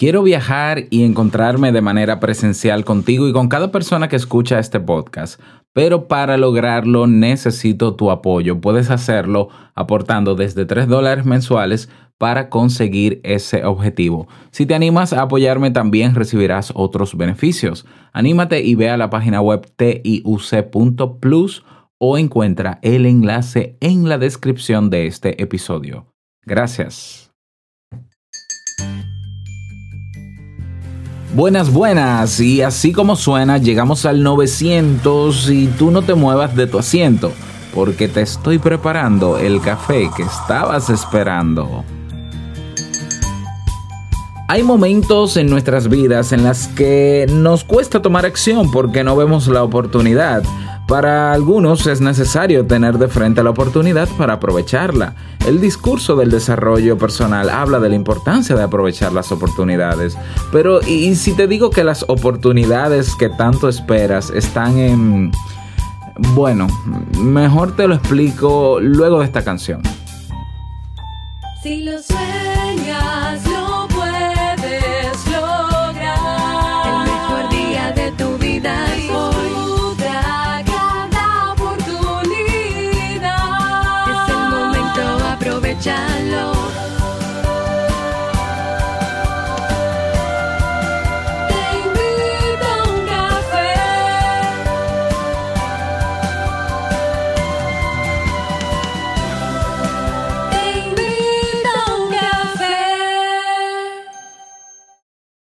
Quiero viajar y encontrarme de manera presencial contigo y con cada persona que escucha este podcast, pero para lograrlo necesito tu apoyo. Puedes hacerlo aportando desde 3 dólares mensuales para conseguir ese objetivo. Si te animas a apoyarme también recibirás otros beneficios. Anímate y ve a la página web tiuc.plus o encuentra el enlace en la descripción de este episodio. Gracias. Buenas, buenas. Y así como suena, llegamos al 900 y tú no te muevas de tu asiento, porque te estoy preparando el café que estabas esperando. Hay momentos en nuestras vidas en las que nos cuesta tomar acción porque no vemos la oportunidad. Para algunos es necesario tener de frente la oportunidad para aprovecharla. El discurso del desarrollo personal habla de la importancia de aprovechar las oportunidades. Pero ¿y si te digo que las oportunidades que tanto esperas están en... Bueno, mejor te lo explico luego de esta canción. Si lo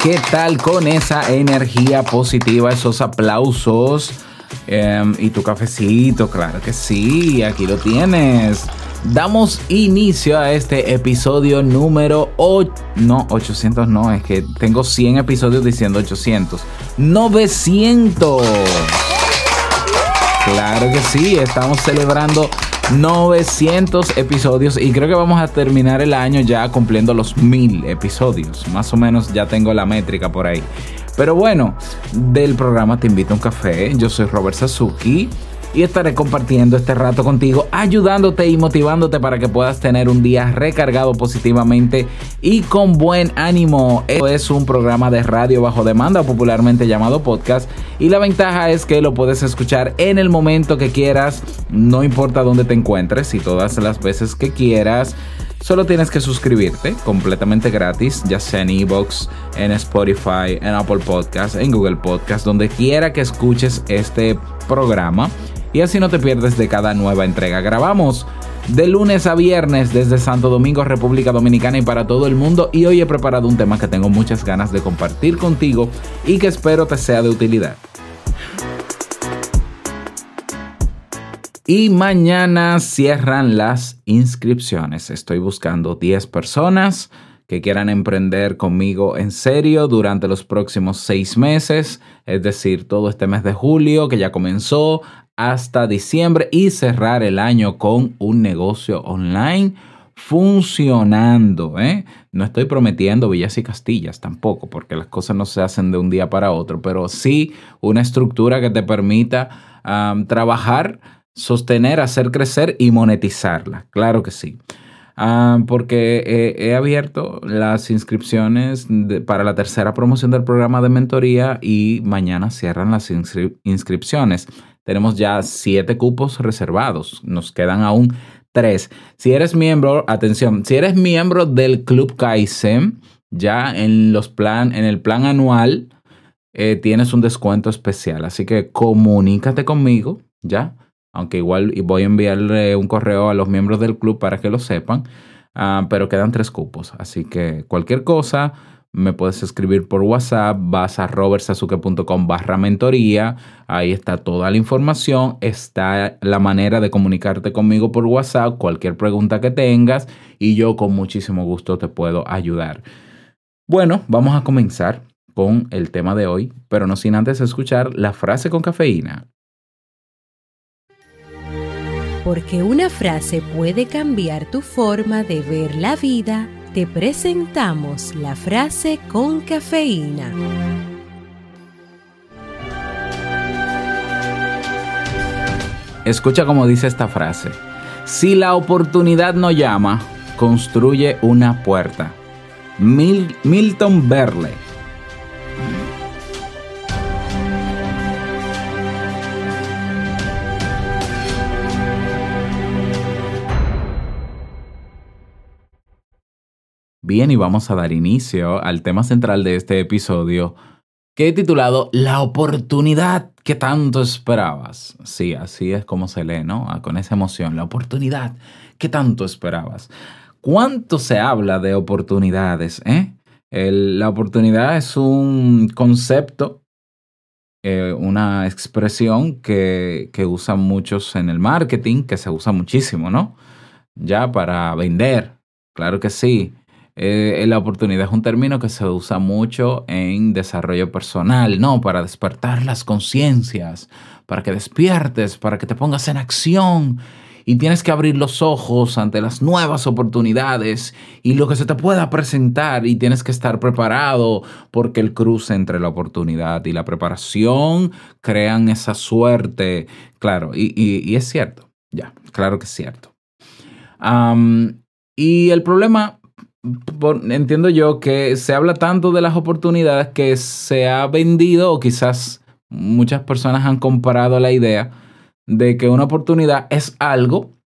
¿Qué tal con esa energía positiva, esos aplausos em, y tu cafecito? Claro que sí, aquí lo tienes. Damos inicio a este episodio número 8. No, 800 no, es que tengo 100 episodios diciendo 800. 900. Claro que sí, estamos celebrando 900 episodios y creo que vamos a terminar el año ya cumpliendo los 1000 episodios. Más o menos ya tengo la métrica por ahí. Pero bueno, del programa Te invito a un café. Yo soy Robert Sasuki y estaré compartiendo este rato contigo, ayudándote y motivándote para que puedas tener un día recargado positivamente y con buen ánimo. Esto es un programa de radio bajo demanda, popularmente llamado podcast, y la ventaja es que lo puedes escuchar en el momento que quieras, no importa dónde te encuentres y todas las veces que quieras. Solo tienes que suscribirte completamente gratis, ya sea en Evox, en Spotify, en Apple Podcast, en Google Podcast, donde quiera que escuches este programa y así no te pierdes de cada nueva entrega. Grabamos de lunes a viernes desde Santo Domingo, República Dominicana y para todo el mundo y hoy he preparado un tema que tengo muchas ganas de compartir contigo y que espero te sea de utilidad. Y mañana cierran las inscripciones. Estoy buscando 10 personas que quieran emprender conmigo en serio durante los próximos seis meses, es decir, todo este mes de julio que ya comenzó hasta diciembre y cerrar el año con un negocio online funcionando. ¿eh? No estoy prometiendo villas y castillas tampoco, porque las cosas no se hacen de un día para otro, pero sí una estructura que te permita trabajar sostener, hacer crecer y monetizarla. Claro que sí. Porque he, abierto las inscripciones para la tercera promoción del programa de mentoría y mañana cierran las inscri inscripciones. Tenemos ya siete cupos reservados. Nos quedan aún tres. Si eres miembro, atención, si eres miembro del Club Kaizen, ya en, los plan, en el plan anual eh, tienes un descuento especial. Así que comunícate conmigo, ¿ya? aunque igual voy a enviarle un correo a los miembros del club para que lo sepan, uh, pero quedan tres cupos, así que cualquier cosa, me puedes escribir por WhatsApp, vas a robertsazuke.com barra mentoría, ahí está toda la información, está la manera de comunicarte conmigo por WhatsApp, cualquier pregunta que tengas y yo con muchísimo gusto te puedo ayudar. Bueno, vamos a comenzar con el tema de hoy, pero no sin antes escuchar la frase con cafeína. Porque una frase puede cambiar tu forma de ver la vida, te presentamos la frase con cafeína. Escucha cómo dice esta frase. Si la oportunidad no llama, construye una puerta. Mil- Milton Berle. Bien, y vamos a dar inicio al tema central de este episodio, que he titulado La oportunidad que tanto esperabas. Sí, así es como se lee, ¿no? Ah, Con esa emoción, la oportunidad que tanto esperabas. ¿Cuánto se habla de oportunidades? Eh? La oportunidad es un concepto, eh, una expresión que, que usan muchos en el marketing, que se usa muchísimo, ¿no? Ya para vender, claro que sí. Eh, la oportunidad es un término que se usa mucho en desarrollo personal, ¿no? Para despertar las conciencias, para que despiertes, para que te pongas en acción. Y tienes que abrir los ojos ante las nuevas oportunidades y lo que se te pueda presentar y tienes que estar preparado porque el cruce entre la oportunidad y la preparación crean esa suerte. Claro, y, y- es cierto, ya, claro que es cierto. Y el problema, entiendo yo, que se habla tanto de las oportunidades que se ha vendido o quizás muchas personas han comparado la idea de que una oportunidad es algo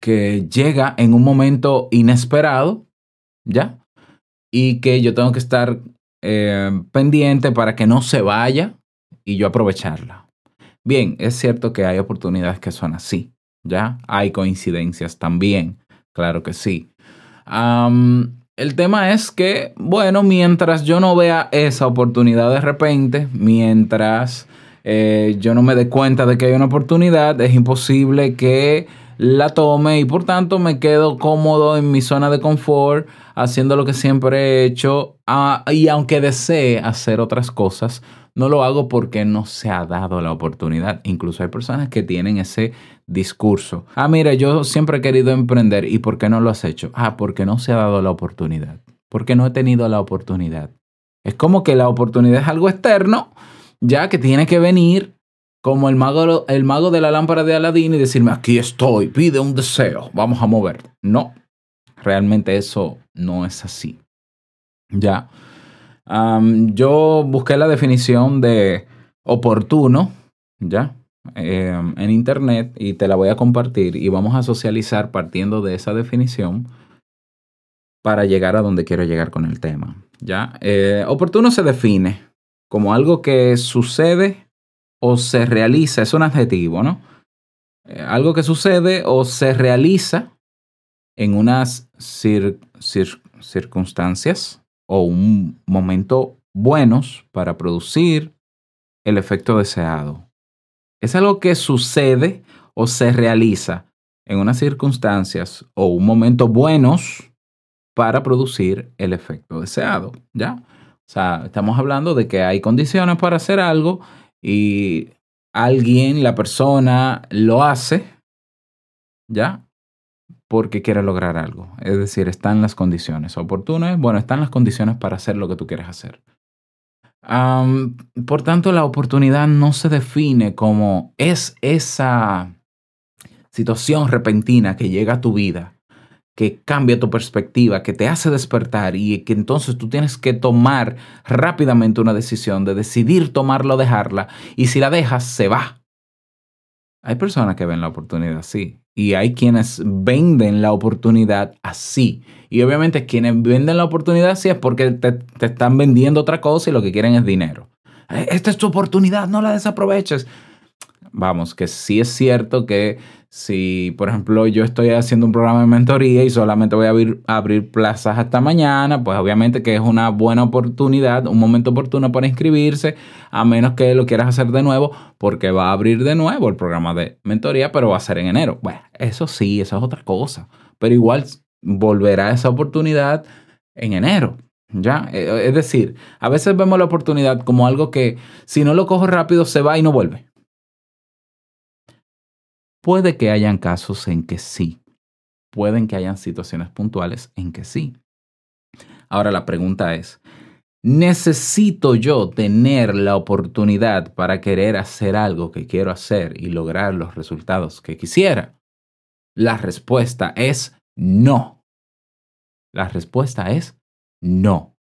que llega en un momento inesperado, ¿ya? Y que yo tengo que estar eh, pendiente para que no se vaya y yo aprovecharla. Bien, es cierto que hay oportunidades que son así, ¿ya? Hay coincidencias también, claro que sí. Am, el tema es que, bueno, mientras yo no vea esa oportunidad de repente, mientras eh, yo no me dé cuenta de que hay una oportunidad, es imposible que la tome y por tanto me quedo cómodo en mi zona de confort, haciendo lo que siempre he hecho ah, y aunque desee hacer otras cosas, no lo hago porque no se ha dado la oportunidad. Incluso hay personas que tienen ese discurso. Ah, mira, yo siempre he querido emprender. ¿Y por qué no lo has hecho? Ah, porque no se ha dado la oportunidad. Porque no he tenido la oportunidad. Es como que la oportunidad es algo externo, ya que tiene que venir como el mago, mago de la lámpara de Aladín y decirme, aquí estoy, pide un deseo, vamos a mover. No, realmente eso no es así. Ya. Yo busqué la definición de oportuno, ¿ya? Eh, en internet y te la voy a compartir y vamos a socializar partiendo de esa definición para llegar a donde quiero llegar con el tema, ¿ya? Eh, oportuno se define como algo que sucede o se realiza, es un adjetivo, ¿no? Eh, algo que sucede o se realiza en unas cir- cir- circunstancias o un momento buenos para producir el efecto deseado. Es algo que sucede o se realiza en unas circunstancias o un momento buenos para producir el efecto deseado, ¿ya? O sea, estamos hablando de que hay condiciones para hacer algo y alguien, la persona, lo hace, ¿ya? Porque quiere lograr algo. Es decir, están las condiciones oportunas. Bueno, están las condiciones para hacer lo que tú quieres hacer. Por tanto, la oportunidad no se define como es esa situación repentina que llega a tu vida, que cambia tu perspectiva, que te hace despertar y que entonces tú tienes que tomar rápidamente una decisión de decidir tomarla o dejarla y si la dejas, se va. Hay personas que ven la oportunidad así y hay quienes venden la oportunidad así. Y obviamente quienes venden la oportunidad así es porque te, te están vendiendo otra cosa y lo que quieren es dinero. Eh, Esta es tu oportunidad, no la desaproveches. Vamos, que sí es cierto que si, por ejemplo, yo estoy haciendo un programa de mentoría y solamente voy a abrir, plazas hasta mañana, pues obviamente que es una buena oportunidad, un momento oportuno para inscribirse, a menos que lo quieras hacer de nuevo, porque va a abrir de nuevo el programa de mentoría, pero va a ser en enero. Bueno, eso sí, eso es otra cosa, pero igual volverá esa oportunidad en enero. ¿Ya? Eh, Es decir, a veces vemos la oportunidad como algo que si no lo cojo rápido se va y no vuelve. Puede que hayan casos en que sí. Pueden que hayan situaciones puntuales en que sí. Ahora la pregunta es, ¿necesito yo tener la oportunidad para querer hacer algo que quiero hacer y lograr los resultados que quisiera? La respuesta es no. La respuesta es no.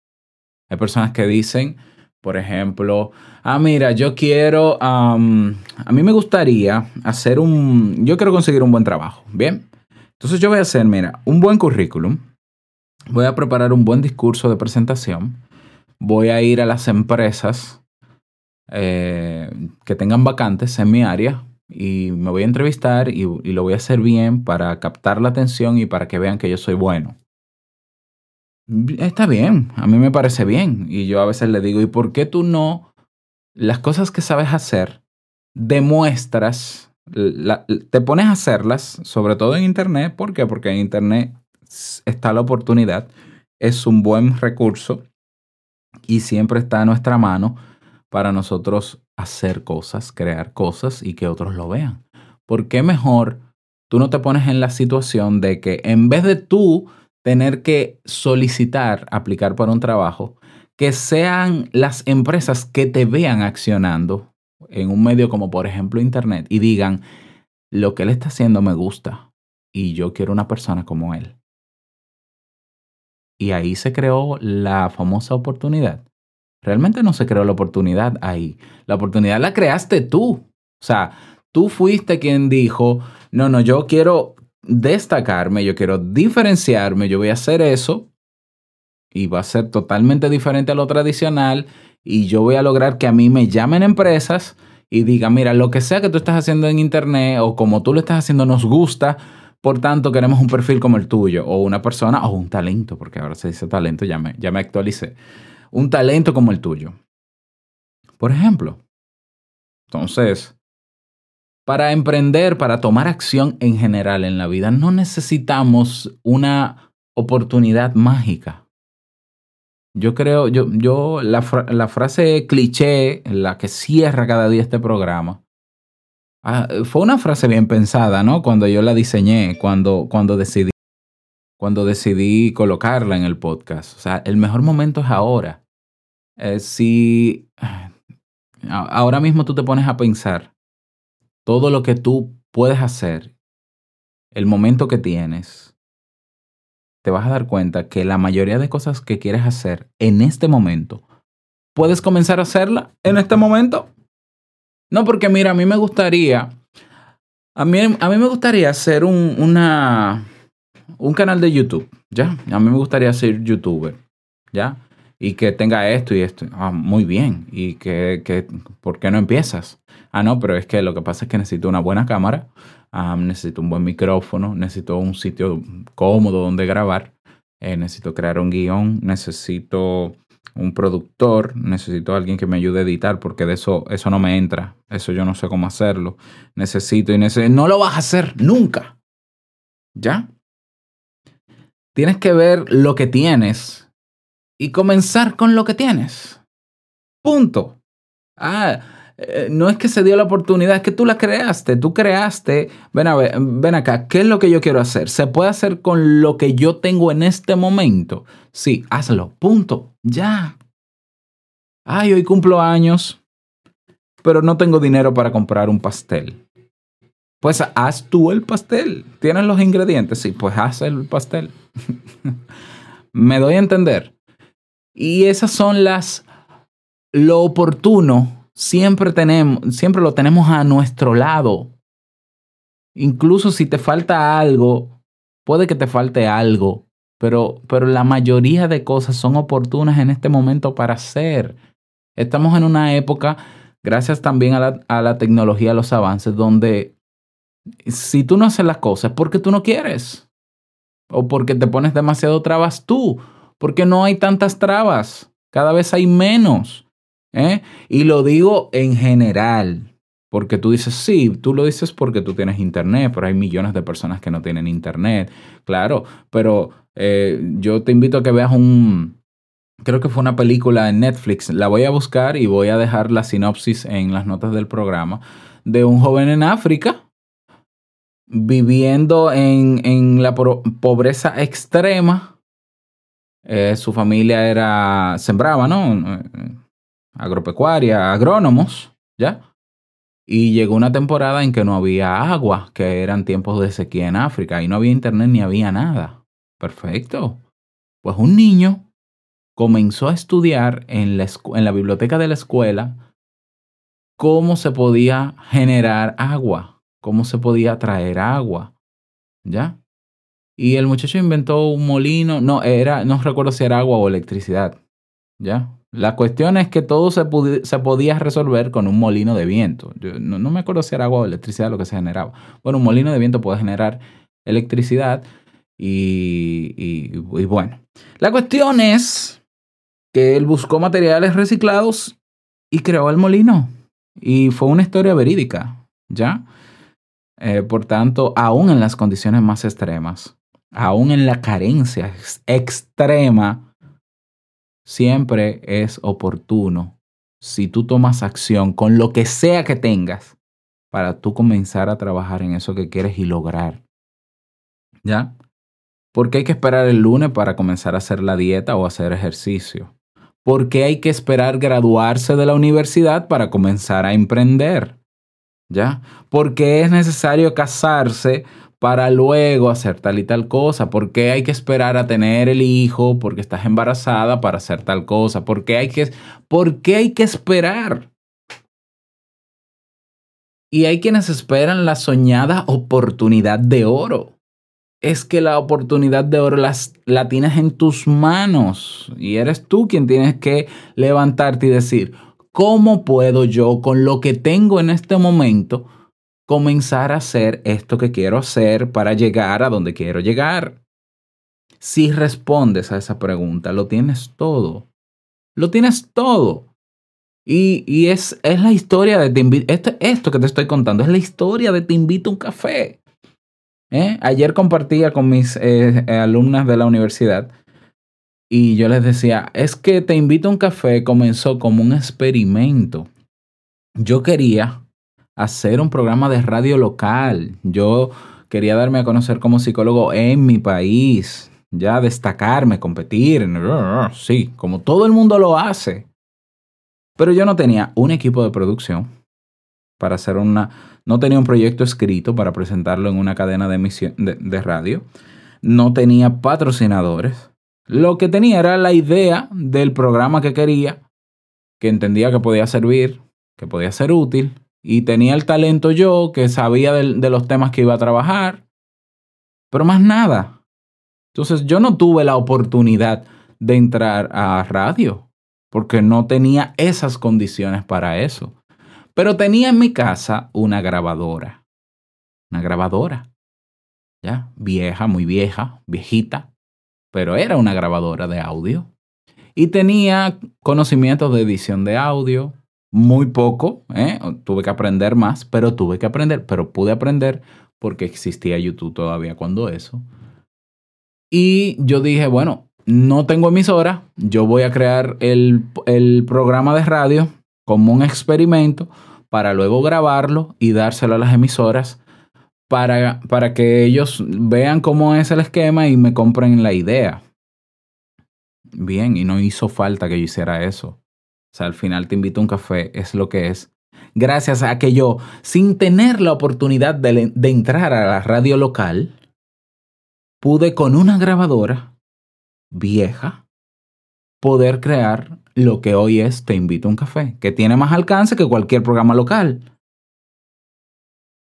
Hay personas que dicen, por ejemplo, ah, mira, yo quiero, am, a mí me gustaría hacer un, yo quiero conseguir un buen trabajo, ¿bien? Entonces yo voy a hacer, mira, un buen currículum, voy a preparar un buen discurso de presentación, voy a ir a las empresas eh, que tengan vacantes en mi área y me voy a entrevistar y lo voy a hacer bien para captar la atención y para que vean que yo soy bueno. Está bien, a mí me parece bien. Y yo a veces le digo, ¿y por qué tú no las cosas que sabes hacer demuestras, te pones a hacerlas, sobre todo en Internet? ¿Por qué? Porque en Internet está la oportunidad, es un buen recurso y siempre está a nuestra mano para nosotros hacer cosas, crear cosas y que otros lo vean. ¿Por qué mejor tú no te pones en la situación de que en vez de tú tener que solicitar aplicar para un trabajo, que sean las empresas que te vean accionando en un medio como por ejemplo Internet y digan, lo que él está haciendo me gusta y yo quiero una persona como él. Y ahí se creó la famosa oportunidad. Realmente no se creó la oportunidad ahí. La oportunidad la creaste tú. O sea, tú fuiste quien dijo, no, no, yo quiero destacarme, yo quiero diferenciarme, yo voy a hacer eso y va a ser totalmente diferente a lo tradicional y yo voy a lograr que a mí me llamen empresas y digan, mira, lo que sea que tú estás haciendo en internet o como tú lo estás haciendo nos gusta, por tanto queremos un perfil como el tuyo o una persona o un talento, porque ahora se dice talento, ya me, ya me actualicé, un talento como el tuyo. Por ejemplo. Entonces, para emprender, para tomar acción en general en la vida, no necesitamos una oportunidad mágica. Yo creo, yo, yo la, la frase cliché, la que cierra cada día este programa, ah, fue una frase bien pensada, ¿no? Cuando yo la diseñé, cuando, cuando decidí, cuando decidí colocarla en el podcast. O sea, el mejor momento es ahora. Eh, si a- ahora mismo tú te pones a pensar todo lo que tú puedes hacer, el momento que tienes, te vas a dar cuenta que la mayoría de cosas que quieres hacer en este momento, puedes comenzar a hacerla en este momento. No, porque mira, a mí me gustaría, a mí, a mí me gustaría hacer un, una, un canal de YouTube, ¿ya? A mí me gustaría ser youtuber, ¿ya? Y que tenga esto y esto. Ah, muy bien. ¿Y que, que, por qué no empiezas? Ah, no, pero es que lo que pasa es que necesito una buena cámara, necesito un buen micrófono, necesito un sitio cómodo donde grabar, eh, necesito crear un guion, necesito un productor, necesito alguien que me ayude a editar porque de eso, eso no me entra, eso yo no sé cómo hacerlo. Necesito y necesito... No lo vas a hacer nunca. ¿Ya? Tienes que ver lo que tienes y comenzar con lo que tienes. Punto. Ah, eh, no es que se dio la oportunidad, es que tú la creaste, tú creaste. Ven a ver, ven acá, ¿qué es lo que yo quiero hacer? ¿Se puede hacer con lo que yo tengo en este momento? Sí, hazlo, punto, ya. Ay, hoy cumplo años, pero no tengo dinero para comprar un pastel. Pues haz tú el pastel. ¿Tienes los ingredientes? Sí, pues haz el pastel. Me doy a entender. Y esas son las lo oportuno siempre tenemos, siempre lo tenemos a nuestro lado. Incluso si te falta algo, puede que te falte algo, pero, pero la mayoría de cosas son oportunas en este momento para hacer. Estamos en una época gracias también a la, a la tecnología, a los avances, donde si tú no haces las cosas es porque tú no quieres. O porque te pones demasiado trabas tú. Porque no hay tantas trabas. Cada vez hay menos. ¿Eh? Y lo digo en general. Porque tú dices, sí, tú lo dices porque tú tienes internet, pero hay millones de personas que no tienen internet. Claro, pero eh, yo te invito a que veas un, creo que fue una película en Netflix, la voy a buscar y voy a dejar la sinopsis en las notas del programa, de un joven en África viviendo en, en la pobreza extrema. Eh, su familia era, sembraba, ¿no? Agropecuaria, agrónomos, ¿ya? Y llegó una temporada en que no había agua, que eran tiempos de sequía en África, y no había internet ni había nada. Perfecto. Pues un niño comenzó a estudiar en la, en la biblioteca de la escuela cómo se podía generar agua, cómo se podía traer agua, ¿ya? Y el muchacho inventó un molino, no, era, no recuerdo si era agua o electricidad, ¿ya? La cuestión es que todo se, podía resolver con un molino de viento. Yo no, me acuerdo si era agua o electricidad lo que se generaba. Bueno, un molino de viento puede generar electricidad y, bueno. La cuestión es que él buscó materiales reciclados y creó el molino. Y fue una historia verídica, ¿ya? Eh, por tanto, aún en las condiciones más extremas, aún en la carencia ex- extrema, siempre es oportuno, si tú tomas acción con lo que sea que tengas, para tú comenzar a trabajar en eso que quieres y lograr. ¿Ya? Porque hay que esperar el lunes para comenzar a hacer la dieta o hacer ejercicio. ¿Por qué hay que esperar graduarse de la universidad para comenzar a emprender? ¿Ya? Porque es necesario casarse para luego hacer tal y tal cosa. ¿Por qué hay que esperar a tener el hijo? Porque estás embarazada para hacer tal cosa. ¿Por qué hay que, por qué hay que esperar? Y hay quienes esperan la soñada oportunidad de oro. Es que la oportunidad de oro las, la tienes en tus manos y eres tú quien tienes que levantarte y decir, ¿cómo puedo yo con lo que tengo en este momento comenzar a hacer esto que quiero hacer para llegar a donde quiero llegar? Si respondes a esa pregunta, lo tienes todo. Lo tienes todo. Y, y es, es la historia de te invito. Esto, esto que te estoy contando es la historia de te invito a un café. ¿Eh? Ayer compartía con mis eh, eh, alumnas de la universidad y yo les decía, es que te invito a un café comenzó como un experimento. Yo quería hacer un programa de radio local. Yo quería darme a conocer como psicólogo en mi país, ya destacarme, competir, sí, como todo el mundo lo hace. Pero yo no tenía un equipo de producción para hacer una, no tenía un proyecto escrito para presentarlo en una cadena de, emisión, de, de radio, no tenía patrocinadores. Lo que tenía era la idea del programa que quería, que entendía que podía servir, que podía ser útil, y tenía el talento yo, que sabía de, los temas que iba a trabajar, pero más nada. Entonces yo no tuve la oportunidad de entrar a radio, porque no tenía esas condiciones para eso. Pero tenía en mi casa una grabadora. Una grabadora. Ya, vieja, muy vieja, viejita. Pero era una grabadora de audio. Y tenía conocimientos de edición de audio. Muy poco, ¿eh? tuve que aprender más, pero tuve que aprender, pero pude aprender porque existía YouTube todavía cuando eso. Y yo dije, bueno, no tengo emisora, yo voy a crear el, el programa de radio como un experimento para luego grabarlo y dárselo a las emisoras para, para que ellos vean cómo es el esquema y me compren la idea. Bien, y no hizo falta que yo hiciera eso. O sea, al final te invito a un café, es lo que es. Gracias a que yo, sin tener la oportunidad de, de entrar a la radio local, pude con una grabadora vieja poder crear lo que hoy es Te invito a un café, que tiene más alcance que cualquier programa local.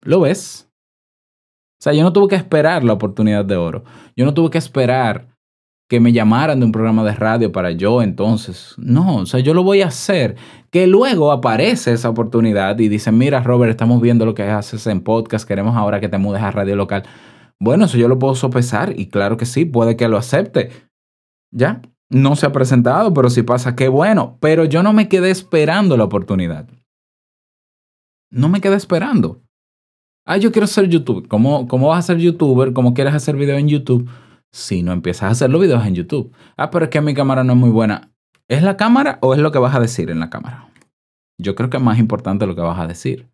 ¿Lo ves? O sea, yo no tuve que esperar la oportunidad de oro. Yo no tuve que esperar que me llamaran de un programa de radio para yo entonces. No, o sea, yo lo voy a hacer. Que luego aparece esa oportunidad y dicen, mira Robert, estamos viendo lo que haces en podcast, queremos ahora que te mudes a radio local. Bueno, eso yo lo puedo sopesar y claro que sí, puede que lo acepte. ¿Ya? No se ha presentado, pero si pasa, qué bueno. Pero yo no me quedé esperando la oportunidad. No me quedé esperando. Ah, yo quiero ser youtuber. ¿Cómo, ¿Cómo vas a ser youtuber? ¿Cómo quieres hacer video en YouTube? Si no empiezas a hacer los videos en YouTube. Ah, pero es que mi cámara no es muy buena. ¿Es la cámara o es lo que vas a decir en la cámara? Yo creo que es más importante lo que vas a decir.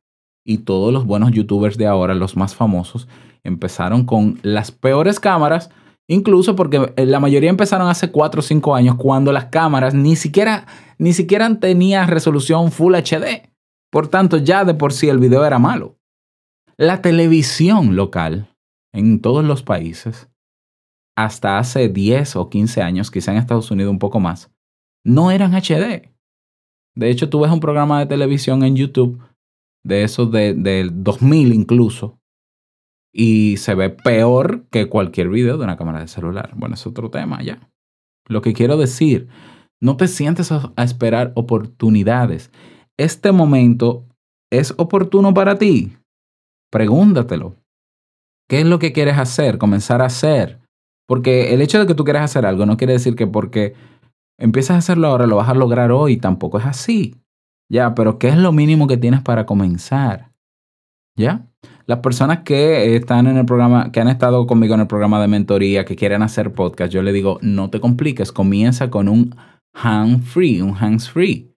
Y todos los buenos youtubers de ahora, los más famosos, empezaron con las peores cámaras, incluso porque eh, la mayoría empezaron hace 4 o 5 años cuando las cámaras ni siquiera, ni siquiera tenían resolución Full HD. Por tanto, ya de por sí el video era malo. La televisión local en todos los países, hasta hace 10 o 15 años, quizá en Estados Unidos un poco más, no eran HD. De hecho, tú ves un programa de televisión en YouTube, de esos de, del 2000 incluso, y se ve peor que cualquier video de una cámara de celular. Bueno, es otro tema ya. Lo que quiero decir, no te sientes a esperar oportunidades. Este momento es oportuno para ti. Pregúntatelo. ¿Qué es lo que quieres hacer? Comenzar a hacer. Porque el hecho de que tú quieras hacer algo no quiere decir que porque empiezas a hacerlo ahora lo vas a lograr hoy. Tampoco es así. Ya, pero ¿qué es lo mínimo que tienes para comenzar? ¿Ya? Las personas que están en el programa, que han estado conmigo en el programa de mentoría, que quieren hacer podcast, yo le digo, no te compliques, comienza con un hand free, un hands free.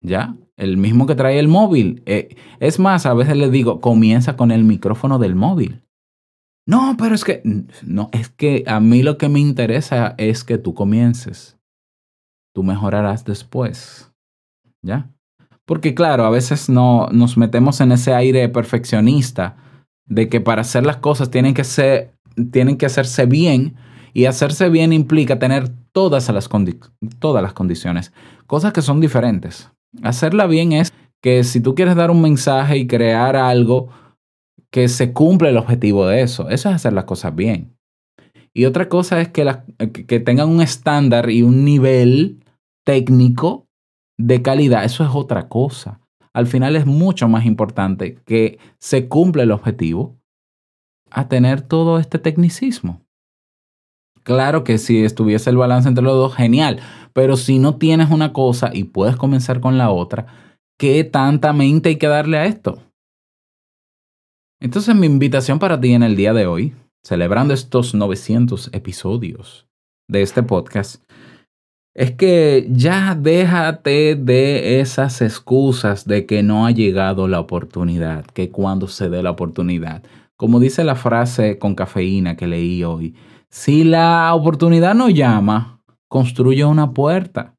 ¿Ya? El mismo que trae el móvil. Eh, es más, a veces les digo, comienza con el micrófono del móvil. No, pero es que, no, es que a mí lo que me interesa es que tú comiences. Tú mejorarás después. ¿Ya? Porque claro, a veces no nos metemos en ese aire perfeccionista de que para hacer las cosas tienen que ser, tienen que hacerse bien y hacerse bien implica tener todas las, todas las condiciones, cosas que son diferentes. Hacerla bien es que si tú quieres dar un mensaje y crear algo que se cumple el objetivo de eso, eso es hacer las cosas bien. Y otra cosa es que, que tengan un estándar y un nivel técnico de calidad, eso es otra cosa. Al final es mucho más importante que se cumpla el objetivo a tener todo este tecnicismo. Claro que si estuviese el balance entre los dos, genial. Pero si no tienes una cosa y puedes comenzar con la otra, ¿qué tanta mente hay que darle a esto? Entonces mi invitación para ti en el día de hoy, celebrando estos 900 episodios de este podcast, es que ya déjate de esas excusas de que no ha llegado la oportunidad, que cuando se dé la oportunidad. Como dice la frase con cafeína que leí hoy, si la oportunidad no llama, construye una puerta.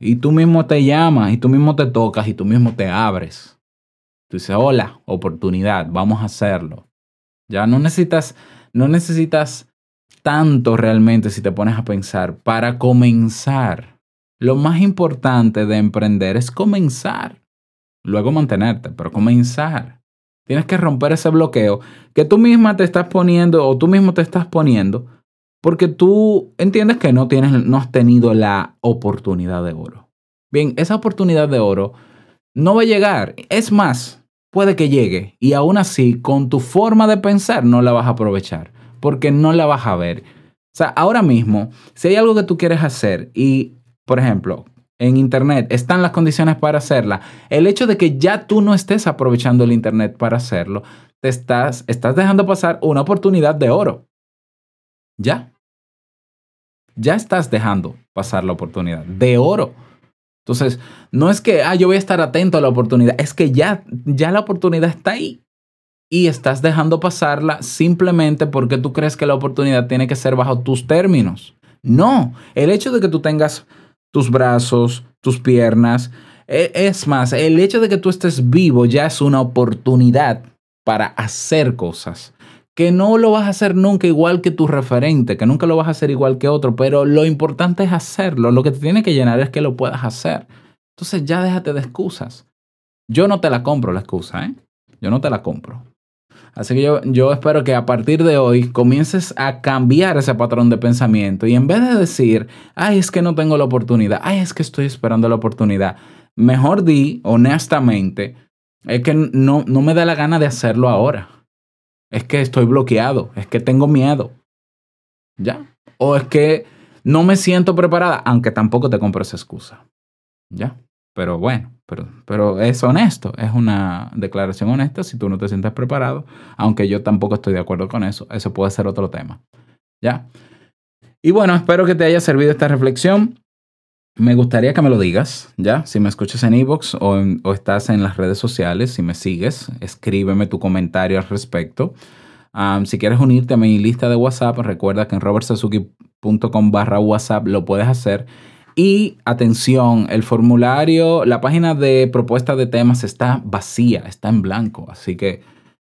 Y tú mismo te llamas, y tú mismo te tocas, y tú mismo te abres. Tú dices, hola, oportunidad, vamos a hacerlo. Ya no necesitas, no necesitas tanto realmente si te pones a pensar para comenzar. Lo más importante de emprender es comenzar. Luego mantenerte, pero comenzar. Tienes que romper ese bloqueo que tú misma te estás poniendo o tú mismo te estás poniendo porque tú entiendes que no, tienes, no has tenido la oportunidad de oro. Bien, esa oportunidad de oro no va a llegar. Es más, puede que llegue y aún así con tu forma de pensar no la vas a aprovechar porque no la vas a ver. O sea, ahora mismo, si hay algo que tú quieres hacer y, por ejemplo, en Internet están las condiciones para hacerla, el hecho de que ya tú no estés aprovechando el Internet para hacerlo, te estás, estás dejando pasar una oportunidad de oro. Ya. Ya estás dejando pasar la oportunidad de oro. Entonces, no es que, ah, yo voy a estar atento a la oportunidad, es que ya, ya la oportunidad está ahí y estás dejando pasarla simplemente porque tú crees que la oportunidad tiene que ser bajo tus términos. No, el hecho de que tú tengas tus brazos, tus piernas, e, es más, el hecho de que tú estés vivo ya es una oportunidad para hacer cosas. Que no lo vas a hacer nunca igual que tu referente, que nunca lo vas a hacer igual que otro, pero lo importante es hacerlo. Lo que te tiene que llenar es que lo puedas hacer. Entonces ya déjate de excusas. Yo no te la compro la excusa, ¿eh? Yo no te la compro. Así que yo, yo espero que a partir de hoy comiences a cambiar ese patrón de pensamiento y en vez de decir, ay, es que no tengo la oportunidad, ay, es que estoy esperando la oportunidad, mejor di honestamente, es que no, no me da la gana de hacerlo ahora. Es que estoy bloqueado, es que tengo miedo. ¿Ya? O es que no me siento preparada, aunque tampoco te compro esa excusa. ¿Ya? Pero bueno, pero, pero es honesto, es una declaración honesta si tú no te sientes preparado, aunque yo tampoco estoy de acuerdo con eso, eso puede ser otro tema. ¿Ya? Y bueno, espero que te haya servido esta reflexión. Me gustaría que me lo digas, ¿ya? Si me escuchas en iVoox o, estás en las redes sociales, si me sigues, escríbeme tu comentario al respecto. Si quieres unirte a mi lista de WhatsApp, recuerda que en robertsazuki.com barra WhatsApp lo puedes hacer. Y atención, el formulario, la página de propuesta de temas está vacía, está en blanco. Así que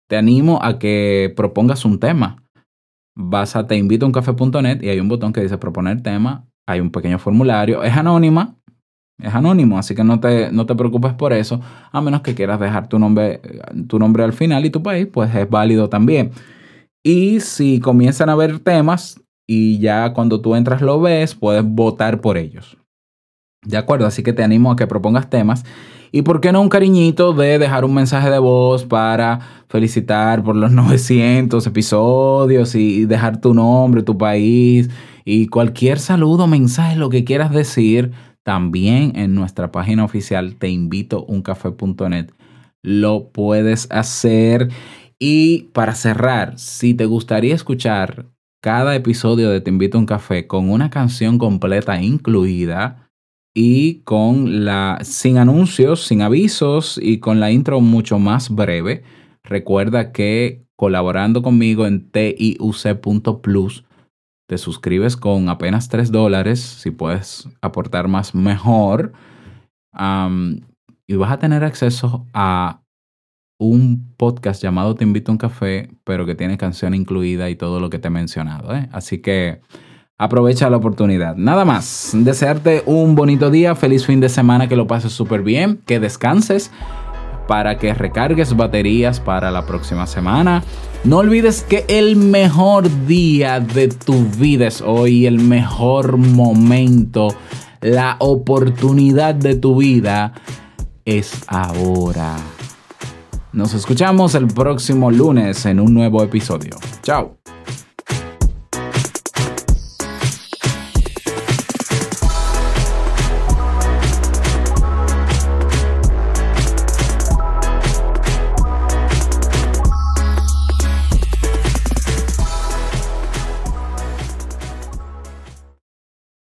te animo a que propongas un tema. Vas a teinvitouncafe.net y hay un botón que dice proponer tema. Hay un pequeño formulario. Es anónima. Es anónimo, así que no te, no te preocupes por eso, a menos que quieras dejar tu nombre, tu nombre al final y tu país, pues es válido también. Y si comienzan a haber temas y ya cuando tú entras lo ves, puedes votar por ellos. De acuerdo, así que te animo a que propongas temas. Y por qué no un cariñito de dejar un mensaje de voz para felicitar por los 900 episodios y dejar tu nombre, tu país y cualquier saludo, mensaje, lo que quieras decir, también en nuestra página oficial te invito uncafé.net. Lo puedes hacer. Y para cerrar, si te gustaría escuchar cada episodio de Te invito a un café con una canción completa incluida y con la sin anuncios, sin avisos y con la intro mucho más breve, recuerda que colaborando conmigo en tiuc.plus te suscribes con apenas 3 dólares, si puedes aportar más mejor, am, y vas a tener acceso a un podcast llamado Te invito a un café, pero que tiene canción incluida y todo lo que te he mencionado. ¿eh? Así que aprovecha la oportunidad. Nada más, desearte un bonito día, feliz fin de semana, que lo pases súper bien, que descanses para que recargues baterías para la próxima semana. No olvides que el mejor día de tu vida es hoy, el mejor momento, la oportunidad de tu vida es ahora. Nos escuchamos el próximo lunes en un nuevo episodio. Chao.